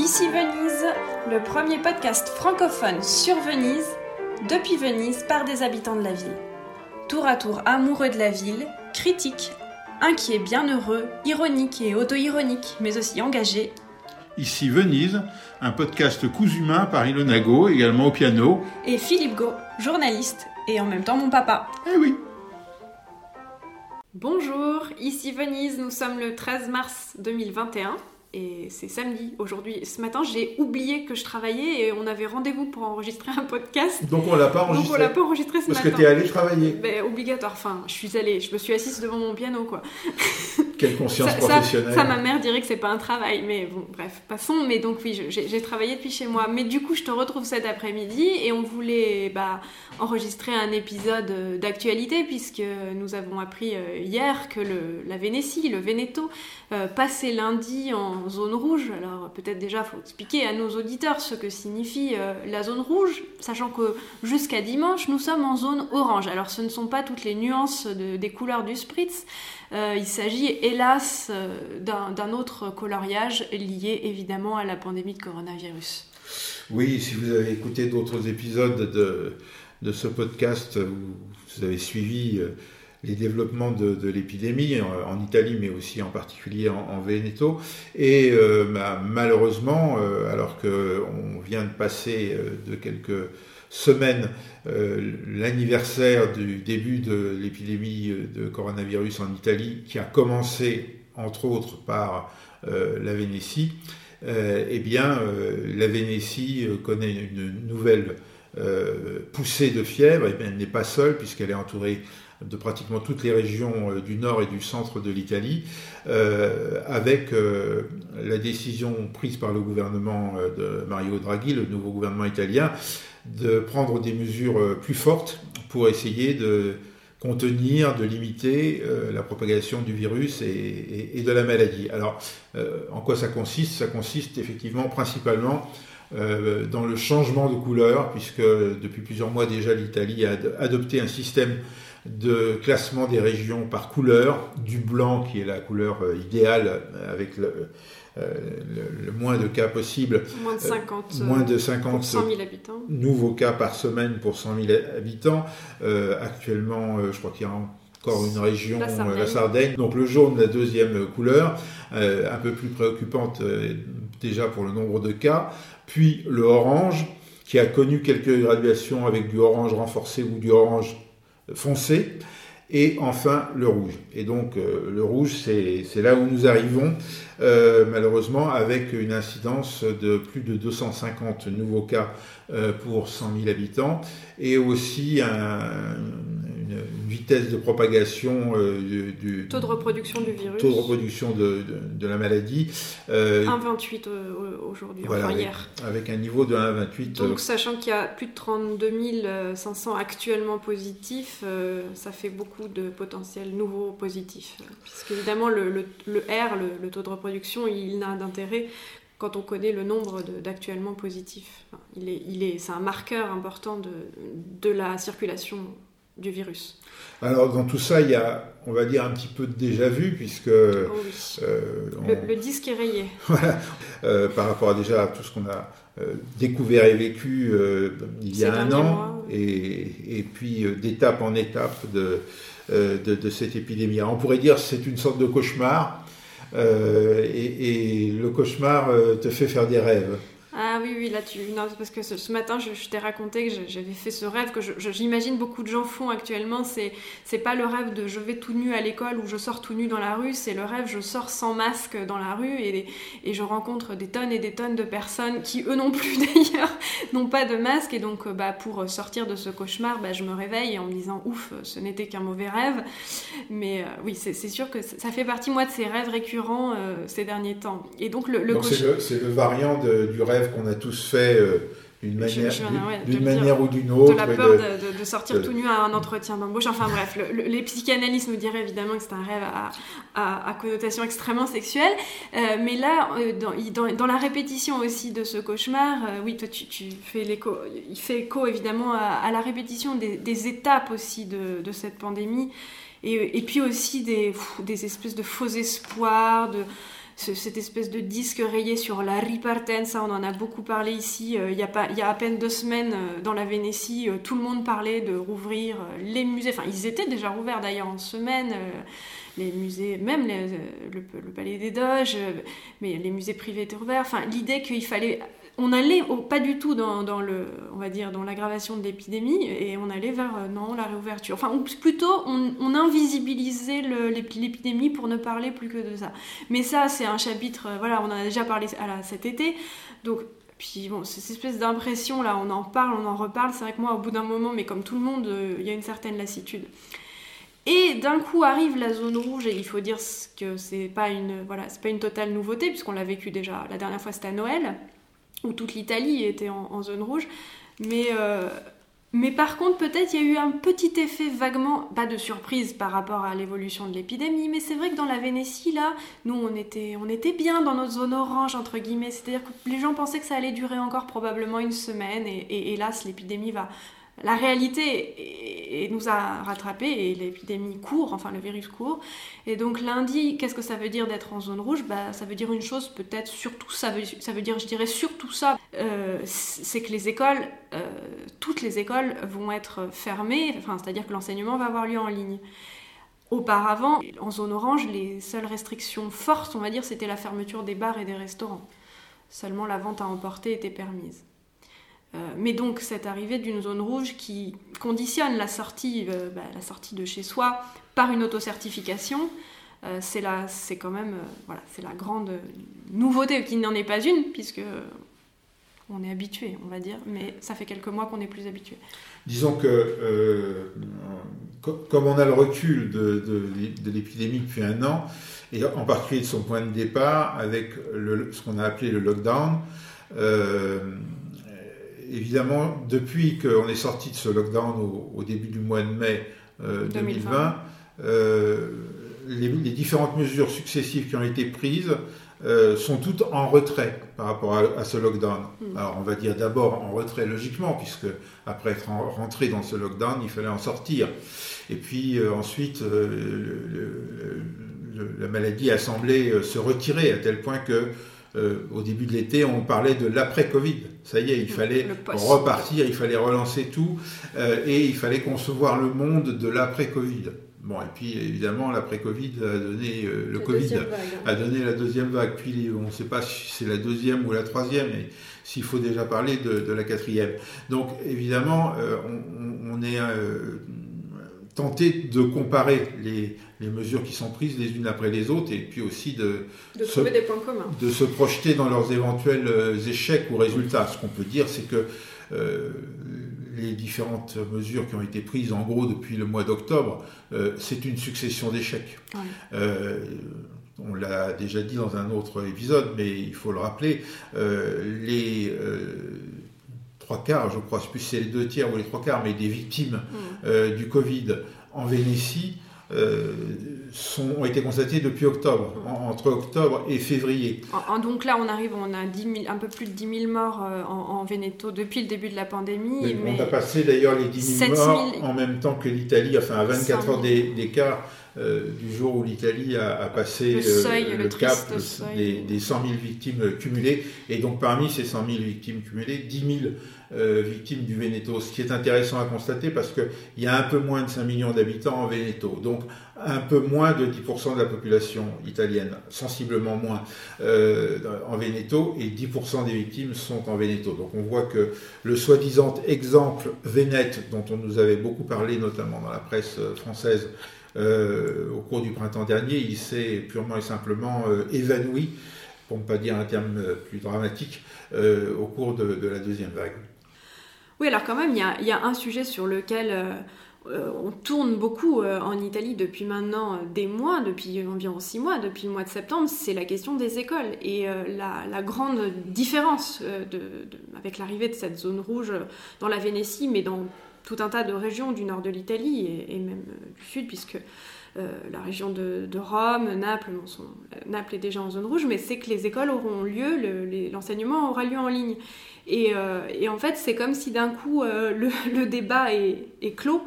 Ici Venise, le premier podcast francophone sur Venise, depuis Venise par des habitants de la ville. Tour à tour amoureux de la ville, critiques, inquiets, bienheureux, ironiques et auto-ironiques, mais aussi engagés. Ici Venise, un podcast cousumain par Ilona Go, également au piano. Et Philippe Go, journaliste et en même temps mon papa. Eh oui Bonjour, ici Venise, nous sommes le 13 mars 2021 et c'est samedi aujourd'hui. Ce matin, j'ai oublié que je travaillais et on avait rendez-vous pour enregistrer un podcast. Donc on l'a pas enregistré. Donc on l'a pas enregistré ce Parce matin. que tu es allé travailler. Ben, obligatoire. Enfin, je suis allée, je me suis assise devant mon piano, quoi. Quelle conscience ça, professionnelle. ça, ma mère dirait que c'est pas un travail, mais bon, bref, passons. Mais donc oui, j'ai travaillé depuis chez moi. Mais du coup, je te retrouve cet après-midi et on voulait bah, enregistrer un épisode euh, d'actualité puisque nous avons appris euh, hier que le, la Vénétie, le Veneto, euh, passait lundi en zone rouge. Alors peut-être déjà, faut expliquer à nos auditeurs ce que signifie euh, la zone rouge, sachant que jusqu'à dimanche, nous sommes en zone orange. Alors ce ne sont pas toutes les nuances de- des couleurs du spritz. Euh, il s'agit hélas euh, d'un autre coloriage lié évidemment à la pandémie de coronavirus. Oui, si vous avez écouté d'autres épisodes de, de ce podcast, vous, avez suivi euh, les développements de, de l'épidémie en, Italie, mais aussi en particulier en, en Veneto. Et malheureusement, euh, alors qu'on vient de passer de quelques semaines euh, l'anniversaire du début de l'épidémie de coronavirus en Italie, qui a commencé entre autres par euh, la Vénétie, euh, eh bien, euh, la Vénétie euh, connaît une nouvelle euh, poussée de fièvre. Et bien, elle n'est pas seule, puisqu'elle est entourée de pratiquement toutes les régions euh, du nord et du centre de l'Italie, euh, avec euh, la décision prise par le gouvernement de Mario Draghi, le nouveau gouvernement italien, de prendre des mesures plus fortes pour essayer de contenir, de limiter la propagation du virus et, de la maladie. Alors, en quoi ça consiste? Ça consiste effectivement principalement dans le changement de couleur, puisque depuis plusieurs mois déjà, l'Italie a ad- adopté un système de classement des régions par couleur, du blanc qui est la couleur euh, idéale euh, avec le, euh, le- le moins de cas possible, Moins de 50, Euh, moins de pour 50 100 000 habitants. nouveaux cas par semaine pour 100 000 habitants. Euh, actuellement, je crois qu'il y a encore une région, La Sardaigne. la Sardaigne. Donc le jaune, la deuxième couleur, un peu plus préoccupante déjà pour le nombre de cas. Puis le orange, qui a connu quelques graduations avec du orange renforcé ou du orange foncé. Et enfin le rouge. Et donc euh, le rouge, c'est là où nous arrivons, euh, malheureusement, avec une incidence de plus de 250 nouveaux cas euh, pour 100 000 habitants, et aussi un- vitesse de propagation euh, du, du- Taux de reproduction du virus. taux de reproduction de, de- de la maladie, euh, 1,28 au- aujourd'hui, voilà, enfin avec, hier. avec un niveau de 1,28. Donc, sachant qu'il y a plus de 32 500 actuellement positifs, euh, ça fait beaucoup de potentiels nouveaux positifs. Euh, Puisque évidemment, le, le- le R, le, le taux de reproduction, il n'a d'intérêt quand on connaît le nombre d'actuellement positifs. Enfin, il est, il est, c'est un marqueur important de, de la circulation du virus. Alors dans tout ça, il y a, on va dire, un petit peu de déjà-vu, puisque Oh oui. euh, on- Le, le disque est rayé. Voilà, euh, par rapport à déjà à tout ce qu'on a euh, découvert et vécu il y a un an, mois. et, et puis d'étape en étape de, de, de cette épidémie. Alors, on pourrait dire que c'est une sorte de cauchemar, et, et le cauchemar te fait faire des rêves. Ah oui, oui, là tu. Non, parce que ce, ce matin, je, je t'ai raconté que j'avais fait ce rêve que j'imagine beaucoup de gens font actuellement. C'est c'est pas le rêve de je vais tout nu à l'école ou je sors tout nu dans la rue. C'est le rêve je sors sans masque dans la rue et, et je rencontre des tonnes et des tonnes de personnes qui, eux non plus d'ailleurs, n'ont pas de masque. Et donc, bah, pour sortir de ce cauchemar, bah, je me réveille en me disant ouf, ce n'était qu'un mauvais rêve. Mais euh, oui, c'est sûr que ça fait partie, moi, de ces rêves récurrents euh, ces derniers temps. Et donc, le, le c'est le, c'est le variant de- du rêve qu'on a tous fait d'une manière, d'une- ou d'une autre. de la peur de- de, de- de sortir de- tout nu à un entretien d'embauche. Enfin bref, le- le- les psychanalystes nous diraient évidemment que c'est un rêve à, à- à connotation extrêmement sexuelle. Euh, mais là, euh, dans, dans- dans la répétition aussi de ce cauchemar, euh, oui, toi tu, tu fais l'écho, il fait écho évidemment à, à la répétition des, des étapes aussi de, de cette pandémie. Et, et puis aussi des, pff, des espèces de faux espoirs, de cette espèce de disque rayé sur la ripartenza, on en a beaucoup parlé ici, il y, a y a à peine deux semaines dans la Vénétie, tout le monde parlait de rouvrir les musées, enfin ils étaient déjà rouverts d'ailleurs en semaine, les musées, même le, Palais des Doges, mais les musées privés étaient ouverts, enfin l'idée qu'il fallait on allait pas du tout dans, le, on va dire, dans l'aggravation de l'épidémie et on allait vers euh, non la réouverture. Enfin, plutôt on, invisibilisait l'épidémie pour ne parler plus que de ça. Mais ça, c'est un chapitre, euh, voilà, on en a déjà parlé à cet été. Donc puis bon, cette espèce d'impression là, on en parle, on en reparle. C'est vrai que moi, au bout d'un moment, mais comme tout le monde, euh, il y a une certaine lassitude. Et d'un coup arrive la zone rouge et il faut dire que c'est pas une voilà, c'est pas une totale nouveauté puisqu'on l'a vécu déjà la dernière fois c'était à Noël où toute l'Italie était en, zone rouge. Mais, euh, mais par contre, peut-être il y a eu un petit effet vaguement, pas de surprise par rapport à l'évolution de l'épidémie, mais c'est vrai que dans la Vénétie, là, nous, on était, on était bien dans notre zone orange, entre guillemets. C'est-à-dire que les gens pensaient que ça allait durer encore probablement une semaine, et hélas, l'épidémie va, la réalité nous a rattrapés et l'épidémie court, enfin le virus court. Et donc lundi, qu'est-ce que ça veut dire d'être en zone rouge? Bah, Ça veut dire une chose, peut-être surtout, ça veut, ça veut dire, je dirais surtout ça, euh, c'est que les écoles, euh, toutes les écoles vont être fermées, enfin, c'est-à-dire que l'enseignement va avoir lieu en ligne. Auparavant, en zone orange, les seules restrictions fortes, on va dire, c'était la fermeture des bars et des restaurants. Seulement la vente à emporter était permise. Euh, mais donc cette arrivée d'une zone rouge qui conditionne la sortie, euh, bah, la sortie de chez soi par une autocertification, euh, c'est la, c'est quand même voilà, c'est la grande nouveauté qui n'en est pas une puisque on est habitué, on va dire, mais ça fait quelques mois qu'on est plus habitué. Disons que comme on a le recul de, l'épidémie depuis un an, et en particulier de son point de départ avec ce qu'on a appelé le lockdown, évidemment, depuis qu'on est sorti de ce lockdown au, début du mois de mai 2020, euh, euh, les, différentes mesures successives qui ont été prises euh, sont toutes en retrait par rapport à, ce lockdown. Hmm. Alors on va dire d'abord en retrait logiquement, puisque après être rentré dans ce lockdown, il fallait en sortir. Et puis ensuite, la maladie a semblé se retirer à tel point que euh, au début de l'été, on parlait de l'après-Covid. Ça y est, il fallait repartir, il fallait relancer tout, euh, et il fallait concevoir le monde de l'après-Covid. Bon, et puis évidemment, l'après-Covid a donné euh, le Covid a donné la deuxième vague. Puis on ne sait pas si c'est la deuxième ou la troisième, et s'il faut déjà parler de, la quatrième. Donc évidemment, on, on, est tenter de comparer les, mesures qui sont prises les unes après les autres et puis aussi de, se, des points communs. de se projeter dans leurs éventuels euh, échecs ou résultats. Ce qu'on peut dire, c'est que euh, les différentes mesures qui ont été prises en gros depuis le mois d'octobre, euh, c'est une succession d'échecs. on l'a déjà dit dans un autre épisode, mais il faut le rappeler, les trois quarts, je crois, plus c'est les deux tiers ou les trois quarts, mais des victimes mm. euh, du Covid en Vénétie euh, sont, ont été constatées depuis octobre, entre octobre et février. donc là, on arrive, on a 10 un peu plus de 10 000 morts euh, en, Vénéto depuis le début de la pandémie. mais on a passé d'ailleurs les 10 000 morts en même temps que l'Italie, enfin à 24 heures d'écart. du jour où l'Italie a, passé le, cap des, des, 100 000 victimes cumulées. Et donc parmi ces 100 000 victimes cumulées, 10 000 euh, victimes du Veneto, ce qui est intéressant à constater parce qu'il y a un peu moins de 5 millions d'habitants en Veneto, donc un peu moins de 10% de la population italienne, sensiblement moins euh, en Veneto, et 10% des victimes sont en Veneto. Donc on voit que le soi-disant exemple Vénète, dont on nous avait beaucoup parlé, notamment dans la presse euh, au cours du printemps dernier, il s'est purement et simplement évanoui, pour ne pas dire un terme plus dramatique, au cours de la deuxième vague. Oui, alors quand même, il y a, un sujet sur lequel euh, euh, on tourne beaucoup euh, en Italie depuis maintenant des mois, depuis environ six mois, depuis le mois de septembre, c'est la question des écoles. Et la, grande différence avec l'arrivée de cette zone rouge dans la Vénétie, mais dans tout un tas de régions du nord de l'Italie et, même du sud, puisque la région de, Rome, Naples, Naples est déjà en zone rouge, mais c'est que les écoles auront lieu, l'enseignement aura lieu en ligne. Euh, et, en fait, c'est comme si d'un coup euh, le, débat est, clos.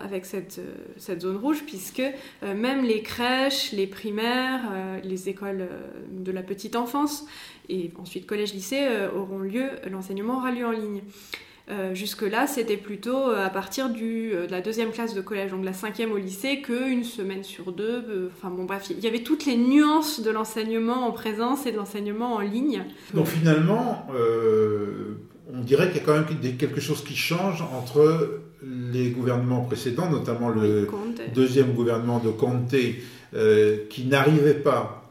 avec cette, cette, zone rouge, puisque même les crèches, les primaires, les écoles de la petite enfance et ensuite collège-lycée auront lieu, l'enseignement aura lieu en ligne. Euh, jusque-là, c'était plutôt euh, à partir du, euh, de la deuxième classe de collège, donc la cinquième au lycée, qu'une semaine sur deux. Enfin bon, bref, il y avait toutes les nuances de l'enseignement en présence et de l'enseignement en ligne. Donc finalement, on dirait qu'il y a quand même quelque chose qui change entre les gouvernements précédents, notamment le deuxième gouvernement de Conte, qui n'arrivait pas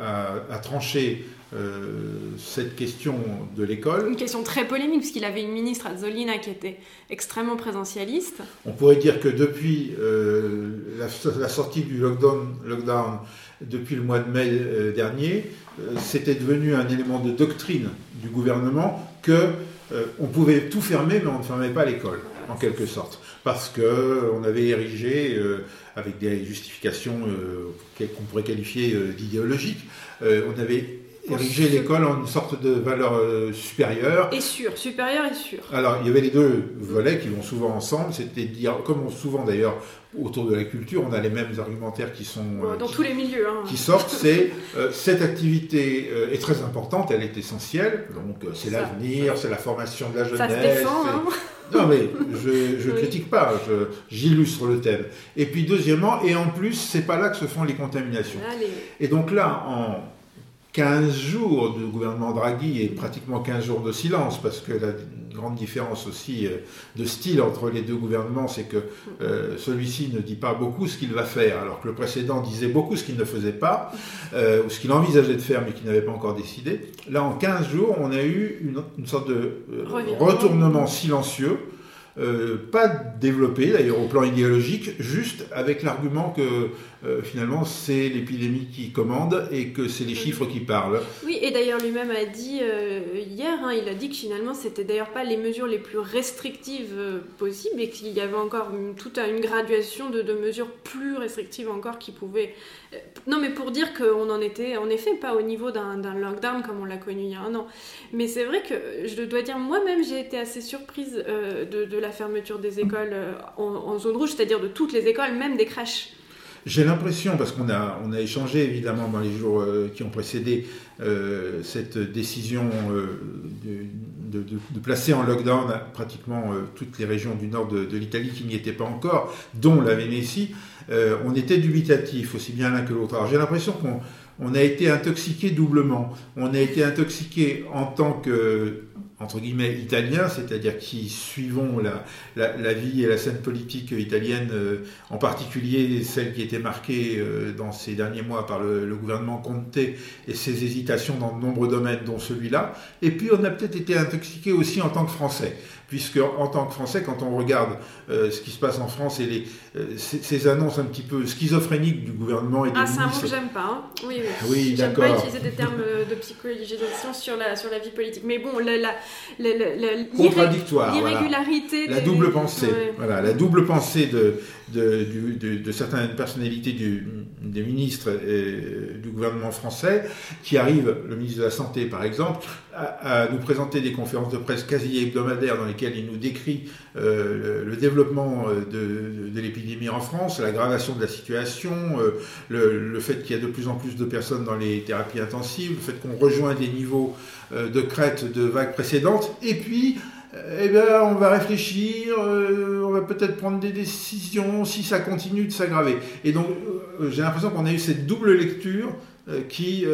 à, à, trancher euh, cette question de l'école. Une question très polémique, puisqu'il avait une ministre, Zolina, qui était extrêmement présentialiste. On pourrait dire que depuis euh, la, sortie du lockdown, lockdown, depuis le mois de mai euh, dernier, c'était devenu un élément de doctrine du gouvernement que on pouvait tout fermer, mais on ne fermait pas l'école, en quelque sorte, parce que on avait érigé avec des justifications qu'on pourrait qualifier d'idéologiques, on avait ériger l'école en une sorte de valeur euh, supérieure. Et sûre, supérieure et sûre. Alors, il y avait les deux volets qui vont souvent ensemble, c'était de dire, comme souvent d'ailleurs autour de la culture, on a les mêmes argumentaires qui sont... Euh, dans tous les milieux. Hein. Qui sortent, c'est euh, cette activité est très importante, elle est essentielle, donc c'est l'avenir, c'est la formation de la jeunesse. Ça se défend, hein. Non, mais je ne critique pas, j'illustre le thème. Et puis, deuxièmement, et en plus, c'est pas là que se font les contaminations. Et donc là, en 15 jours du gouvernement Draghi et pratiquement 15 jours de silence, parce que la grande différence aussi euh, de style entre les deux gouvernements, c'est que euh, celui-ci ne dit pas beaucoup ce qu'il va faire, alors que le précédent disait beaucoup ce qu'il ne faisait pas, euh, ou ce qu'il envisageait de faire mais qu'il n'avait pas encore décidé. Là, en 15 jours, on a eu une, une sorte de retournement silencieux euh, pas développé d'ailleurs au plan idéologique, juste avec l'argument que euh, finalement c'est l'épidémie qui commande et que c'est les chiffres qui parlent. Oui, et d'ailleurs lui-même a dit euh, hier, hein, il a dit que finalement c'était d'ailleurs pas les mesures les plus restrictives possibles et qu'il y avait encore toute une graduation de, de, mesures plus restrictives encore qui pouvaient. Non, mais pour dire qu'on en était en effet pas au niveau d'un lockdown comme on l'a connu il y a un an. Mais c'est vrai que je dois dire moi-même j'ai été assez surprise de, de la la fermeture des écoles euh, en, zone rouge, c'est-à-dire de toutes les écoles, même des crèches j'ai l'impression, parce qu'on a, on a échangé évidemment dans les jours euh, qui ont précédé euh, cette décision de, placer en lockdown pratiquement toutes les régions du nord de, l'Italie qui n'y étaient pas encore, dont la Vénétie, on était dubitatif aussi bien l'un que l'autre. Alors j'ai l'impression qu'on on a été intoxiqué doublement. On a été intoxiqué en tant que entre guillemets italien, c'est-à-dire qui suivons la, la, vie et la scène politique italienne, euh, en particulier celle qui était marquée euh, dans ces derniers mois par le, gouvernement Conte et ses hésitations dans de nombreux domaines, dont celui-là. Et puis on a peut-être été intoxiqué aussi en tant que Français puisque en tant que Français, quand on regarde euh, ce qui se passe en France et les, euh, ces, annonces un petit peu schizophréniques du gouvernement et des ah, c'est un mot que j'aime pas. Hein. Oui, oui. oui j'aime pas utiliser des termes de psychologisation sur la, sur la vie politique. Mais bon, la, la, la, contradictoire, l'irrégularité, la double pensée, voilà, la double pensée de, de, certaines personnalités des ministres du gouvernement français qui arrivent, le ministre de la Santé par exemple, à, nous présenter des conférences de presse quasi hebdomadaires dans lesquelles il nous décrit euh, le, développement euh, de, l'épidémie en France, l'aggravation de la situation, euh, le, fait qu'il y a de plus en plus de personnes dans les thérapies intensives, le fait qu'on rejoint des niveaux de crête de vagues précédentes, et puis eh bien, on va réfléchir, euh, on va peut-être prendre des décisions si ça continue de s'aggraver. Et donc, euh, j'ai l'impression qu'on a eu cette double lecture euh, qui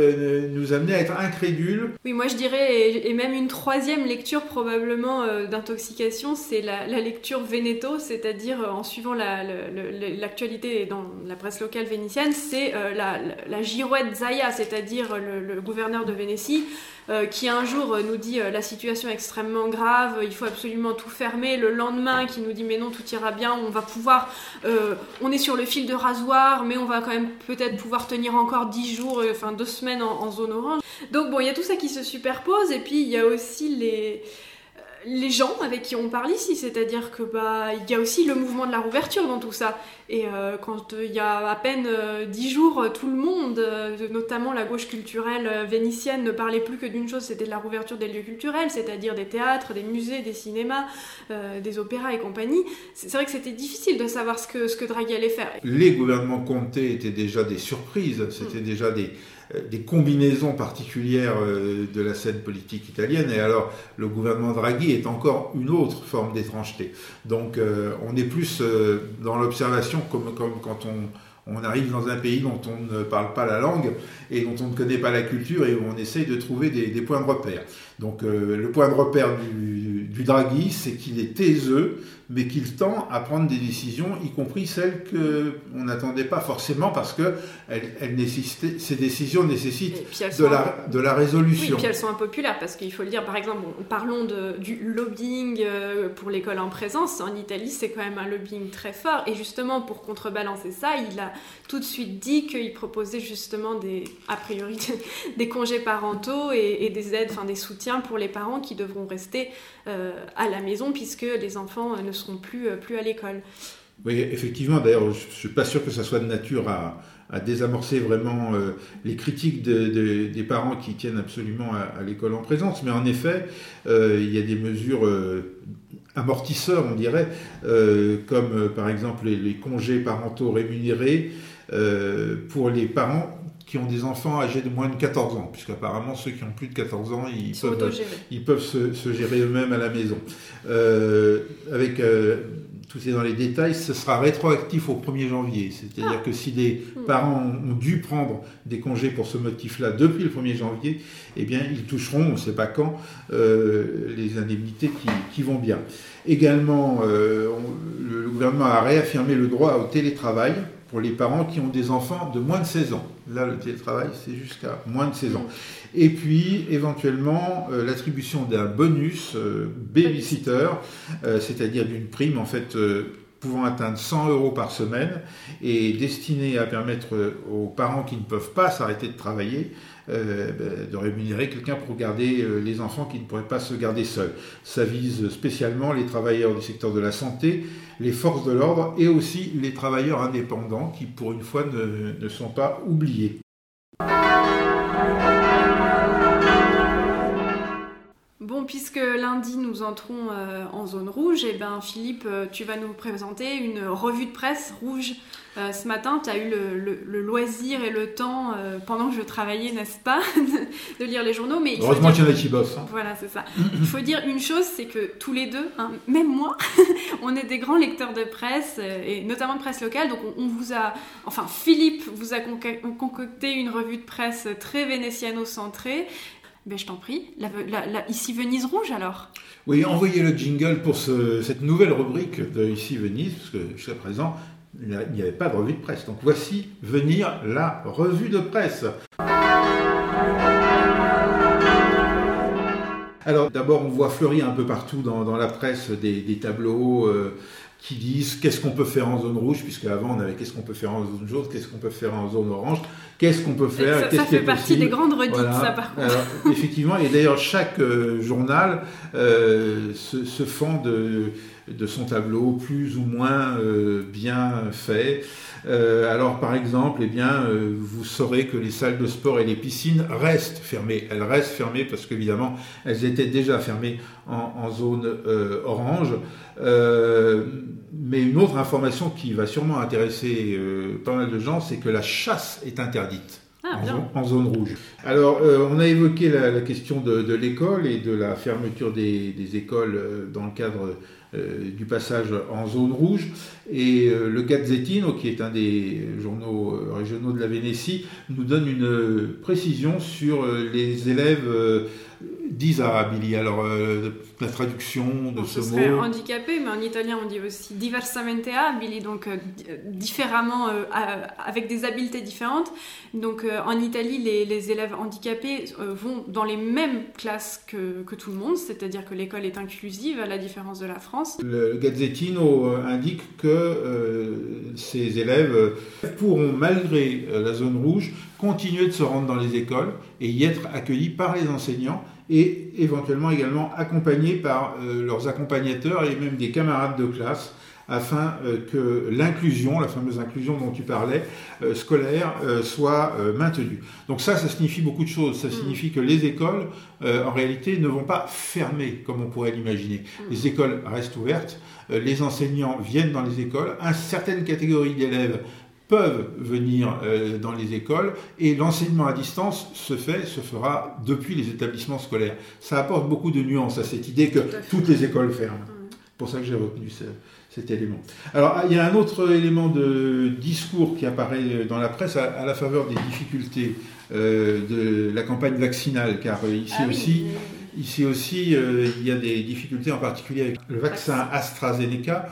nous amenait à être incrédules. Oui, moi je dirais, et même une troisième lecture probablement d'intoxication, c'est la, lecture Veneto, c'est-à-dire en suivant l'actualité dans la presse locale vénitienne, c'est la, girouette Zaya, c'est-à-dire le, le, gouverneur de Vénétie, euh, qui un jour euh, nous dit euh, la situation est extrêmement grave, il faut absolument tout fermer, le lendemain qui nous dit mais non tout ira bien, on va pouvoir, on est sur le fil de rasoir, mais on va quand même peut-être pouvoir tenir encore 10 jours, enfin deux semaines en, zone orange. Donc bon, il y a tout ça qui se superpose et puis il y a aussi les les gens avec qui on parle ici, c'est-à-dire que bah il y a aussi le mouvement de la rouverture dans tout ça. Et euh, quand euh, il y a à peine euh, dix jours, tout le monde, notamment la gauche culturelle vénitienne, ne parlait plus que d'une chose, c'était de la rouverture des lieux culturels, c'est-à-dire des théâtres, des musées, des cinémas, des opéras et compagnie. C'est vrai que c'était difficile de savoir ce que ce que Draghi allait faire. Les gouvernements Comté étaient déjà des surprises, c'était mm. déjà des des combinaisons particulières euh, de la scène politique italienne. Et alors, le gouvernement Draghi est encore une autre forme d'étrangeté. Donc, euh, on est plus euh, dans l'observation comme, quand on arrive dans un pays dont on ne parle pas la langue et dont on ne connaît pas la culture et où on essaye de trouver des, points de repère. Donc euh, le point de repère du, du Draghi, c'est qu'il est taiseux, mais qu'il tend à prendre des décisions, y compris celles qu'on n'attendait pas forcément parce que ces décisions nécessitent de la, de la résolution. Oui, et puis elles sont impopulaires parce qu'il faut le dire, par exemple, parlons de, du lobbying euh, pour l'école en présence. En Italie, c'est quand même un lobbying très fort et justement pour contrebalancer ça, il a tout de suite dit qu'il proposait justement des, a priori, des congés parentaux et, des aides, enfin des soutiens pour les parents qui devront rester euh, à la maison puisque les enfants ne plus, euh, plus à l'école. Oui, effectivement. D'ailleurs, je ne suis pas sûr que ça soit de nature à, désamorcer vraiment euh, les critiques des parents qui tiennent absolument à, l'école en présence. Mais en effet, il y a des mesures amortisseurs, on dirait, comme par exemple les congés parentaux rémunérés euh, pour les parents qui ont des enfants âgés de moins de 14 ans, puisqu'apparemment ceux qui ont plus de 14 ans, ils, peuvent, ils peuvent se, gérer eux-mêmes à la maison. Euh, avec euh, tout est dans les détails, ce sera rétroactif au 1er janvier. C'est-à-dire ah. que si des hmm. parents ont dû prendre des congés pour ce motif-là depuis le 1er janvier, eh bien, ils toucheront, on ne sait pas quand, les indemnités qui, qui, vont bien. Également, le gouvernement a réaffirmé le droit au télétravail pour les parents qui ont des enfants de moins de 16 ans. Là, le télétravail, c'est jusqu'à moins de 16 ans. Et puis, éventuellement, euh, l'attribution d'un bonus euh, babysitter, euh, c'est-à-dire d'une prime, en fait, pouvant atteindre 100 euros par semaine et destinée à permettre aux parents qui ne peuvent pas s'arrêter de travailler de rémunérer quelqu'un pour garder les enfants qui ne pourraient pas se garder seuls. Ça vise spécialement les travailleurs du secteur de la santé, les forces de l'ordre et aussi les travailleurs indépendants qui, pour une fois, ne, sont pas oubliés. Bon, puisque lundi nous entrons euh, en zone rouge, et eh ben Philippe, euh, tu vas nous présenter une revue de presse rouge euh, ce matin, tu as eu le, loisir et le temps, euh, pendant que je travaillais, n'est-ce pas, de, lire les journaux. Mais Heureusement qu'il y en a qui bossent. Hein. Voilà, c'est ça. il faut dire une chose, c'est que tous les deux, hein, même moi, on est des grands lecteurs de presse, et notamment de presse locale. Donc on, vous a, enfin Philippe vous a concocté une revue de presse très vénétiano-centrée. Ben, je t'en prie, ici Venise Rouge alors? Oui, envoyez le jingle pour cette nouvelle rubrique de Ici Venise, parce que jusqu'à présent, il n'y avait pas de revue de presse. Donc voici venir la revue de presse. Alors d'abord, on voit fleurir un peu partout dans, la presse des, tableaux euh, qui disent qu'est-ce qu'on peut faire en zone rouge, puisque avant on avait qu'est-ce qu'on peut faire en zone jaune, qu'est-ce qu'on peut faire en zone orange, qu'est-ce qu'on peut faire. Ça, ça fait partie des grandes redites, ça par contre. effectivement, et d'ailleurs chaque euh, journal euh, se, se fend de de son tableau plus ou moins euh, bien fait. Euh, alors par exemple, eh bien, euh, vous saurez que les salles de sport et les piscines restent fermées. Elles restent fermées parce qu'évidemment, elles étaient déjà fermées en, zone orange. mais une autre information qui va sûrement intéresser pas mal de gens, c'est que la chasse est interdite. Ah, en, zone, rouge. Alors, on a évoqué la, question de, l'école et de la fermeture des, des écoles dans le cadre euh, du passage en zone rouge. Et euh, le Gazzettino, qui est un des journaux euh, régionaux de la Vénétie, nous donne une précision sur les élèves disabili. Alors, la traduction de ce, mot. handicapé, mais en italien on dit aussi diversamente abili, donc différemment, avec des habiletés différentes. Donc, en Italie, les, élèves handicapés vont dans les mêmes classes que, que tout le monde, c'est-à-dire que l'école est inclusive, à la différence de la France. Le Gazzettino euh, indique que euh, ces élèves pourront, malgré la zone rouge, continuer de se rendre dans les écoles et y être accueillis par les enseignants et éventuellement également accompagnés par leurs accompagnateurs et même des camarades de classe afin euh, que l'inclusion, la fameuse inclusion dont tu parlais, euh, scolaire, euh, soit maintenue. Donc ça, ça signifie beaucoup de choses. Ça mm. signifie que les écoles, en réalité, ne vont pas fermer comme on pourrait l'imaginer. Mm. Les écoles restent ouvertes, les enseignants viennent dans les écoles, une certaine catégorie d'élèves peuvent venir dans les écoles et l'enseignement à distance se fait, se fera depuis les établissements scolaires. Ça apporte beaucoup de nuances à cette idée que toutes les écoles ferment. C'est pour ça que j'ai retenu cet élément. Alors, il y a un autre élément de discours qui apparaît dans la presse à, la faveur des difficultés euh, de la campagne vaccinale, car euh, ici ah aussi, ici aussi, euh, il y a des difficultés en particulier avec le vaccin AstraZeneca,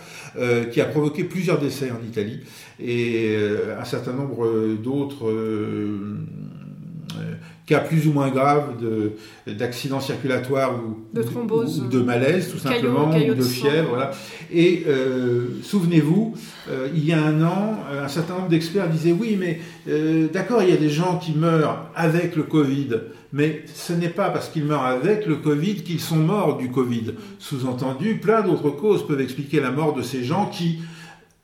qui a provoqué plusieurs décès en Italie et un certain nombre d'autres cas plus ou moins graves d'accidents circulatoires ou de, thrombose, ou, de malaise tout simplement, ou de, fièvre. Voilà. Et euh, souvenez-vous, euh, il y a un an, un certain nombre d'experts disaient oui, mais euh, d'accord, il y a des gens qui meurent avec le Covid, mais ce n'est pas parce qu'ils meurent avec le Covid qu'ils sont morts du Covid. Sous-entendu, plein d'autres causes peuvent expliquer la mort de ces gens qui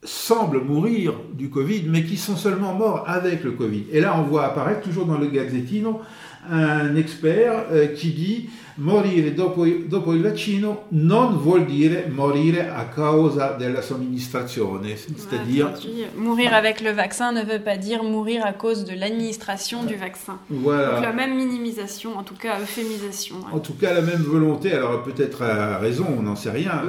semblent mourir du Covid, mais qui sont seulement morts avec le Covid. Et là, on voit apparaître, toujours dans le Gazzettino, un expert euh, qui dit morire dopo, dopo, il vaccino non vuol dire morire a causa della somministrazione, c'est-à-dire mourir avec le vaccin ne veut pas dire mourir à cause de l'administration du vaccin. Voilà. Donc la même minimisation, en tout cas euphémisation. En tout cas la même volonté. Alors peut-être à raison, on n'en sait rien.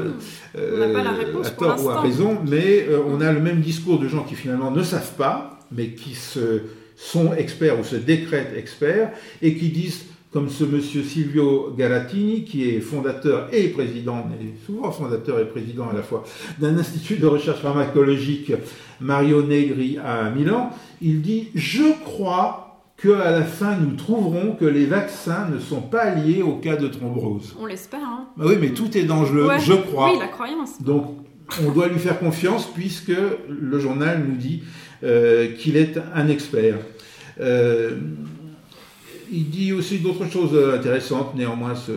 Euh, on n'a pas la réponse à tort ou à raison, mais euh, on a le même discours de gens qui finalement ne savent pas, mais qui se sont experts ou se décrètent experts et qui disent, comme ce monsieur Silvio Galatini, qui est fondateur et président, mais souvent fondateur et président à la fois, d'un institut de recherche pharmacologique Mario Negri à Milan, il dit Je crois qu'à la fin, nous trouverons que les vaccins ne sont pas liés au cas de thrombose. On l'espère. Hein. Bah oui, mais tout est dangereux, je crois. Oui, la croyance. Donc, on doit lui faire confiance puisque le journal nous dit euh, qu'il est un expert. Euh, il dit aussi d'autres choses intéressantes, néanmoins, ce,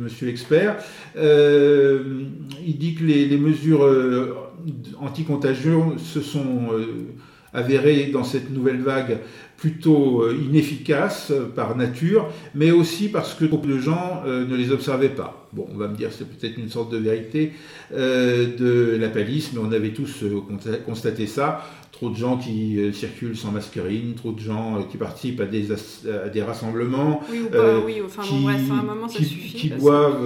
monsieur expert. Euh, il dit que les, mesures anti-contagion se sont avérées dans cette nouvelle vague plutôt inefficaces par nature, mais aussi parce que beaucoup de gens ne les observaient pas. Bon, on va me dire c'est peut-être une sorte de vérité de la palisse, mais on avait tous constaté ça trop de gens qui euh, circulent sans mascarine, trop de gens euh, qui participent à des, à des rassemblements, oui, ou pas, euh, oui, enfin, qui, bon, bref, à un moment, ça qui, suffit, qui boivent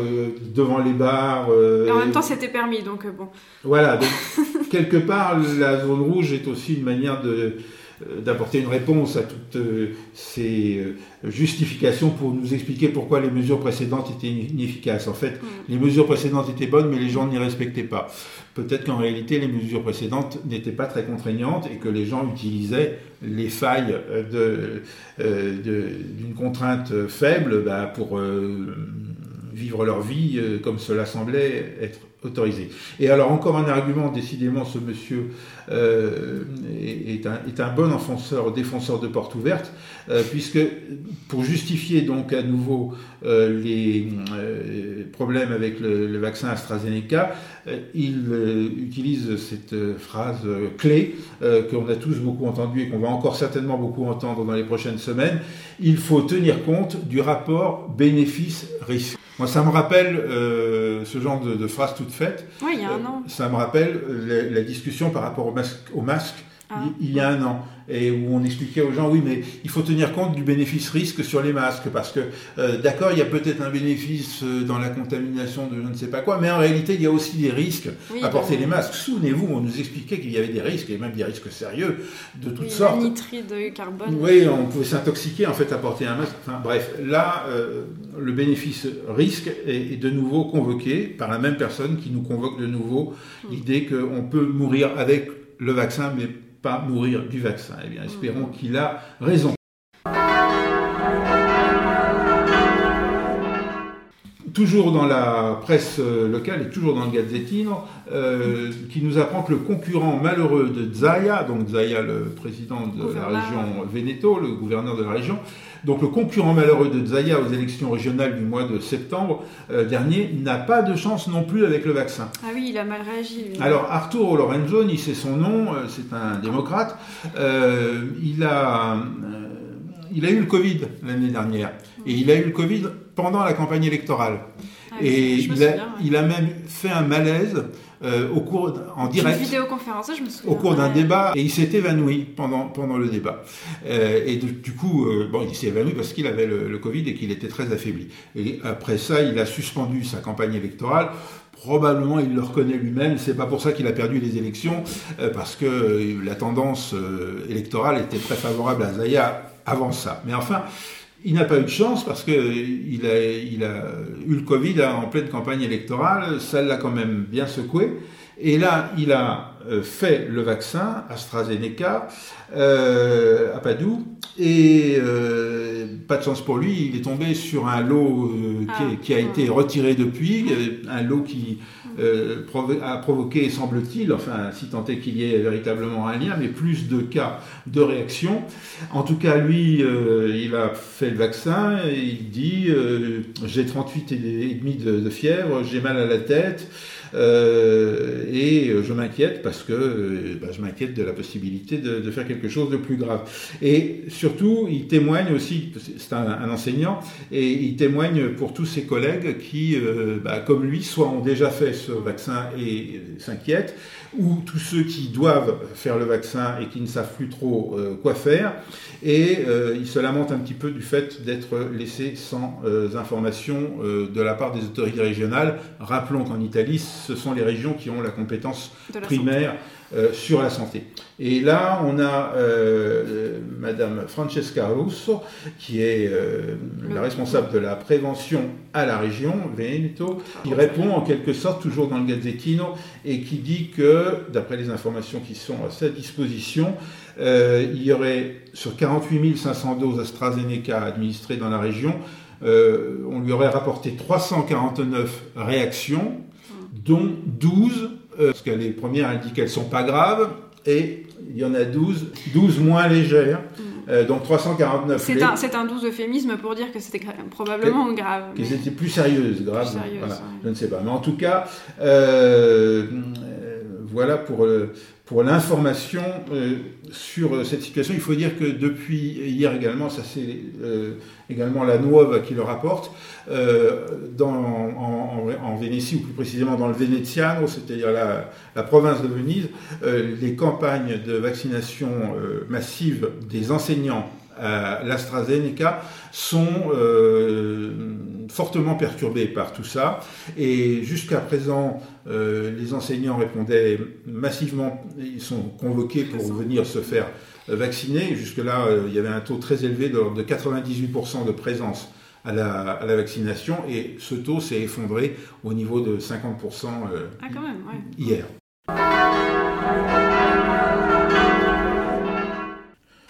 devant les bars. Mais en même temps, c'était permis, donc bon. Voilà, donc, quelque part, la zone rouge est aussi une manière de euh, d'apporter une réponse à toutes euh, ces euh, justifications pour nous expliquer pourquoi les mesures précédentes étaient inefficaces. En fait, mm. les mesures précédentes étaient bonnes, mais les gens n'y respectaient pas. Peut-être qu'en réalité, les mesures précédentes n'étaient pas très contraignantes et que les gens utilisaient les failles d'une contrainte faible bah, pour vivre leur vie comme cela semblait être Et alors encore un argument, décidément ce monsieur euh, est, un, est, un, bon enfonceur, défenseur de porte ouverte, euh, puisque pour justifier donc à nouveau euh, les problèmes avec le, vaccin AstraZeneca, il utilise cette phrase clé qu'on a tous beaucoup entendue et qu'on va encore certainement beaucoup entendre dans les prochaines semaines, il faut tenir compte du rapport bénéfice-risque. Moi, ça me rappelle euh, ce genre de, de, phrase toute faite. Oui, il y a un an. ça me rappelle la, discussion par rapport au masque, au masque ah. il, y a un an et où on expliquait aux gens, oui, mais il faut tenir compte du bénéfice-risque sur les masques, parce que, euh, d'accord, il y a peut-être un bénéfice euh, dans la contamination de je ne sais pas quoi, mais en réalité, il y a aussi des risques à porter les masques. Souvenez-vous, on nous expliquait qu'il y avait des risques, et même des risques sérieux, de toutes sortes. nitrite de carbone. Oui, on pouvait s'intoxiquer, en fait, à porter un masque. Enfin, bref, là, euh, le bénéfice-risque est, de nouveau convoqué par la même personne qui nous convoque de nouveau l'idée qu'on peut mourir avec le vaccin, mais mourir du vaccin. Eh bien, espérons qu'il a raison. Toujours dans la presse locale et toujours dans le Gazzettino, qui nous apprend que le concurrent malheureux de Zaya, donc Zaya le président de la région Veneto, le gouverneur de la région, donc le concurrent malheureux de Zaya aux élections régionales du mois de septembre dernier n'a pas de chance non plus avec le vaccin. Ah oui, il a mal réagi. Alors Arturo Lorenzoni, c'est son nom, c'est un démocrate. il a il a eu le Covid l'année dernière. Et il a eu le Covid pendant la campagne électorale. Ah et il a, même fait un malaise euh, au cours en direct. Une vidéoconférence, je me souviens. Au cours d'un débat, et il s'est évanoui pendant, pendant le débat. Euh, et du coup, euh, bon, il s'est évanoui parce qu'il avait le, le, Covid et qu'il était très affaibli. Et après ça, il a suspendu sa campagne électorale Probablement, il le reconnaît lui-même. C'est pas pour ça qu'il a perdu les élections, parce que la tendance électorale était très favorable à Zaya avant ça. Mais enfin, il n'a pas eu de chance parce qu'il a, il a eu le Covid en pleine campagne électorale, ça l'a quand même bien secoué. Et là, il a euh, fait le vaccin AstraZeneca euh, à Padoue et euh, pas de chance pour lui, il est tombé sur un lot ah. qui, a été retiré depuis, un lot qui euh, a provoqué, semble-t-il, enfin, si tant est qu'il y ait véritablement un lien, mais plus de cas de réaction. En tout cas, lui, euh, il a fait le vaccin, et il dit euh, j'ai 38 et demi de, de fièvre, j'ai mal à la tête. Euh, et je m'inquiète parce que euh, bah, je m'inquiète de la possibilité de, faire quelque chose de plus grave. Et surtout, il témoigne aussi, c'est un, enseignant, et il témoigne pour tous ses collègues qui, euh, bah, comme lui, soit ont déjà fait ce vaccin et s'inquiètent, ou tous ceux qui doivent faire le vaccin et qui ne savent plus trop quoi faire. Et il se lamente un petit peu du fait d'être laissé sans information de la part des autorités régionales. Rappelons qu'en Italie, ce sont les régions qui ont la compétence primaire euh, sur la santé. Et là, on a euh, Madame Francesca Russo, qui est euh, la responsable de la prévention à la région Veneto, qui répond en quelque sorte toujours dans le Gazzettino et qui dit que, d'après les informations qui sont à sa disposition, il y aurait sur 48 500 doses AstraZeneca administrées dans la région, on lui aurait rapporté 349 réactions dont 12, euh, parce que les premières indiquent qu'elles ne sont pas graves, et il y en a 12, 12 moins légères. Mm. Euh, donc 349. C'est un, un, doux euphémisme pour dire que c'était probablement grave. Que c'était plus sérieuse, grave. voilà, Je ne sais pas. Mais en tout cas, euh, voilà pour, l'information euh, sur euh, cette situation. Il faut dire que depuis hier également, ça c'est euh, également la Nuova qui le rapporte, en, Vénétie, ou plus précisément dans le Veneziano, c'est-à-dire la, province de Venise, les campagnes de vaccination massive des enseignants à l'AstraZeneca sont fortement perturbés par tout ça. Et jusqu'à présent, euh, les enseignants répondaient massivement, ils sont convoqués pour venir se faire vacciner. Jusque-là, euh, il y avait un taux très élevé de de 98% de présence à la, à la, vaccination et ce taux s'est effondré au niveau de 50% euh, ah, quand même, ouais. hier.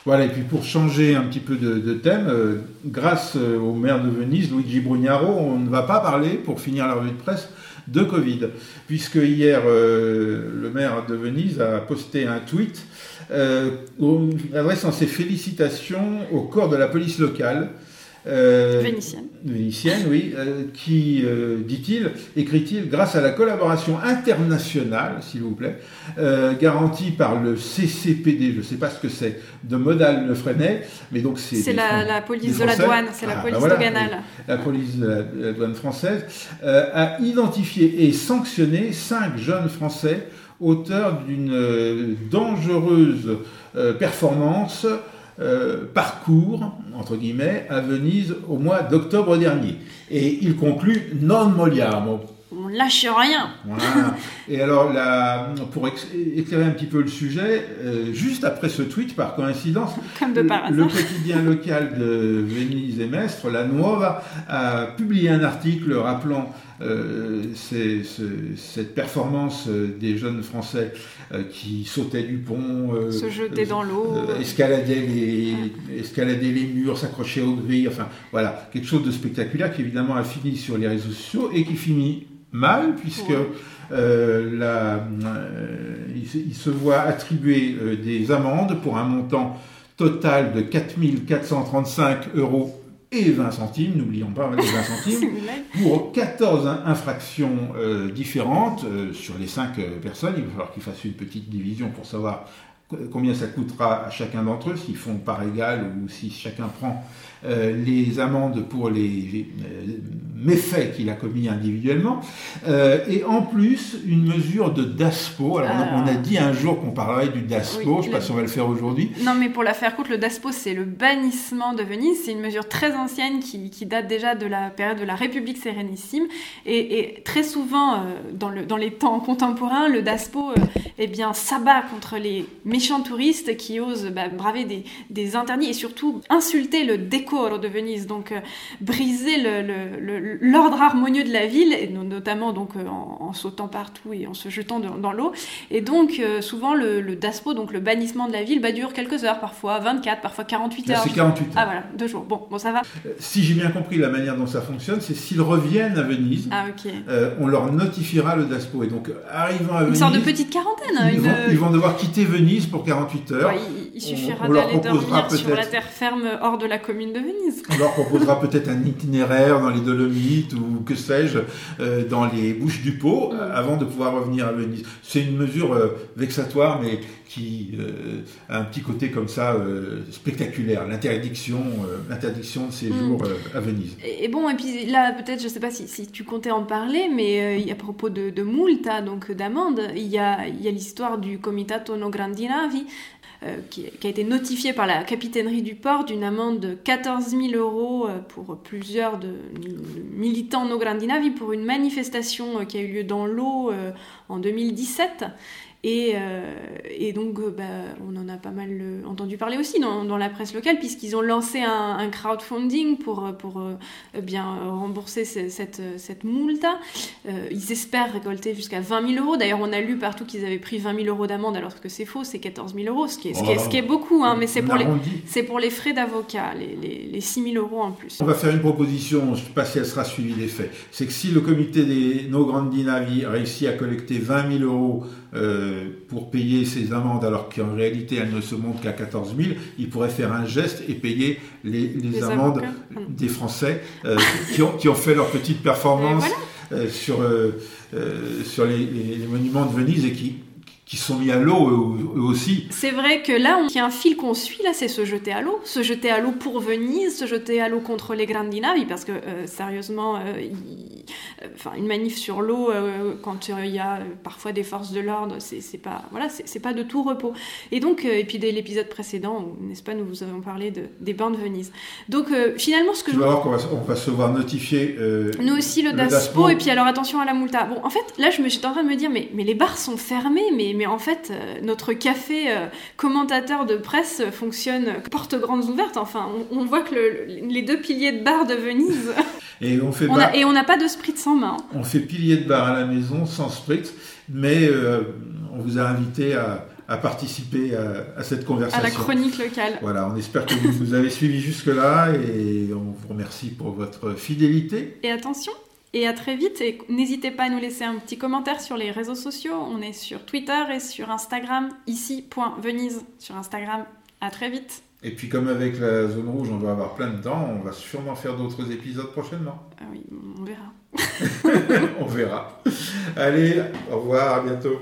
Voilà, et puis pour changer un petit peu de, thème, euh, grâce euh, au maire de Venise, Luigi Brugnaro, on ne va pas parler, pour finir la revue de presse, de Covid, puisque hier, euh, le maire de Venise a posté un tweet adressant ses félicitations au corps de la police locale euh, vénitienne. Vénitienne, oui, euh, qui, euh, dit-il, écrit-il, grâce à la collaboration internationale, s'il vous plaît, garantie par le CCPD, je ne sais pas ce que c'est, de Modal Le Freinet, mais donc c'est... C'est la, police de la douane, c'est la ah, police ben doganale. La police de la, douane française a identifié et sanctionné cinq jeunes Français auteurs d'une dangereuse performance euh, parcours, entre guillemets, à Venise au mois d'octobre dernier. Et il conclut non moliamo. on lâche rien. Voilà. Et alors, là, pour éclairer un petit peu le sujet, euh, juste après ce tweet, par coïncidence, Comme de par le, hasard. quotidien local de Venise et Mestre, La Nuova, a publié un article rappelant euh, cette performance euh, des jeunes Français euh, qui sautaient du pont, euh, Se jeter dans l'eau. escalader, les, escalader les murs, s'accrocher aux grilles, enfin voilà, quelque chose de spectaculaire qui évidemment a fini sur les réseaux sociaux et qui finit mal puisque Ouais. euh, la- euh, il, se- il se voit attribuer euh, des amendes pour un montant total de 4435 euros et 20 centimes, n'oublions pas les 20 C'est centimes, pour 14 in- infractions euh, différentes euh, sur les 5 personnes. Il va falloir qu'ils fassent une petite division pour savoir co- combien ça coûtera à chacun d'entre eux, s'ils font par égal ou si chacun prend euh, les amendes pour les euh, méfaits qu'il a commis individuellement. Euh, et en plus, une mesure de DASPO. Alors, Ah. on a dit un jour qu'on parlerait du DASPO, Oui, je ne sais pas si on va le faire aujourd'hui. Non, mais pour la faire courte, le DASPO, c'est le bannissement de Venise. C'est une mesure très ancienne qui, qui date déjà de la période de la République sérénissime. Et, et très souvent, euh, dans, le, dans les temps contemporains, le DASPO euh, eh bien, s'abat contre les méchants touristes qui osent bah, braver des, des interdits et surtout insulter le décor de Venise, donc euh, briser l'ordre harmonieux de la ville, et notamment donc, euh, en, en sautant partout et en se jetant dans, dans l'eau. Et donc, euh, souvent, le, le DASPO, donc le bannissement de la ville, bah, dure quelques heures, parfois 24, parfois 48 Là, heures. c'est 48 heures. Ah voilà, deux jours. Bon, bon ça va. Si j'ai bien compris la manière dont ça fonctionne, c'est s'ils reviennent à Venise, Ah on leur notifiera le DASPO. Et donc, arrivant à Une Venise, sorte de petite quarantaine. ils, une- vont, ils vont devoir quitter Venise pour 48 heures. Ouais, il, il suffira d'aller dormir sur la terre ferme hors de la commune de Venise. On leur proposera peut-être un itinéraire dans les Dolomites ou que sais-je, euh, dans les Bouches du Pau, euh, avant de pouvoir revenir à Venise. C'est une mesure euh, vexatoire, mais qui euh, a un petit côté comme ça spectaculaire. L'interdiction, l'interdiction de séjour euh, à Venise. Et, et bon, et puis là, peut-être, je sais pas si, si tu comptais en parler, mais à propos de, de multa, donc d'amende, il y a, il y a l'histoire du Comitato No Grandi Navi, qui, qui a été notifié par la capitainerie du port d'une amende de 14 000 euros euh, pour plusieurs militants No Grandi Navi pour une manifestation euh, qui a eu lieu dans l'eau euh, en 2017. Et, euh, et donc, euh, bah, on en a pas mal euh, entendu parler aussi dans, dans la presse locale, puisqu'ils ont lancé un, un crowdfunding pour, pour euh, bien rembourser ce- cette, cette multa. Euh, ils espèrent récolter jusqu'à 20 000 euros. D'ailleurs, on a lu partout qu'ils avaient pris 20 000 euros d'amende, alors que c'est faux, c'est 14 000 euros, ce qui est, ce qui est, ce qui est beaucoup, hein, mais c'est pour, les, c'est pour les frais d'avocat, les, les, les 6 000 euros en plus. On va faire une proposition, je ne sais pas si elle sera suivie des faits. C'est que si le comité des No Grandi Navi réussit à collecter 20 000 euros euh, pour payer ses amendes, alors qu'en réalité elles ne se montent qu'à 14 000, il pourrait faire un geste et payer les, les Les amendes avocats. Des Français euh, qui, ont, qui ont fait leur petite performance voilà. euh, sur, euh, euh, les- les monuments de Venise et qui, qui sont mis à l'eau eux, aussi. C'est vrai que là, on- il y a un fil qu'on suit, là, c'est se jeter à l'eau. Se jeter à l'eau pour Venise, se jeter à l'eau contre les Grandi Navi, parce que, euh, sérieusement, euh, euh, enfin, une manif sur l'eau, euh, quand il y a parfois des forces de l'ordre, c'est c'est pas, voilà, c'est c'est pas de tout repos. Et donc, et puis dès l'épisode précédent, où, n'est-ce pas, nous vous avons parlé de, des bains de Venise. Donc, finalement, ce que Tu je vas voir qu'on va, on va se voir notifier. nous aussi le, Le DASPO, DASPO. et puis alors attention à la multa. Bon, en fait, là, je me j'étais en train de me dire, mais, mais les bars sont fermés, mais, mais en fait, euh, notre café euh, commentateur de presse fonctionne porte grandes ouvertes. Enfin, on, on voit que le- les deux piliers de bar de Venise, Et on fait on bar- a, et on n'a pas de spritz sans main. On fait pilier de bar à la maison sans spritz, mais euh, on vous a invité à, à participer à, à cette À conversation. la chronique locale. Voilà, on espère que vous nous avez suivis jusque-là et on vous remercie pour votre fidélité. Et attention, et à très vite. Et n'hésitez pas à nous laisser un petit commentaire sur les réseaux sociaux. On est sur Twitter et sur Instagram, ici.venise sur Instagram. À très vite. Et puis comme avec la zone rouge, on va avoir plein de temps, on va sûrement faire d'autres épisodes prochainement. Ah oui, on verra. on verra. Allez, au revoir, à bientôt.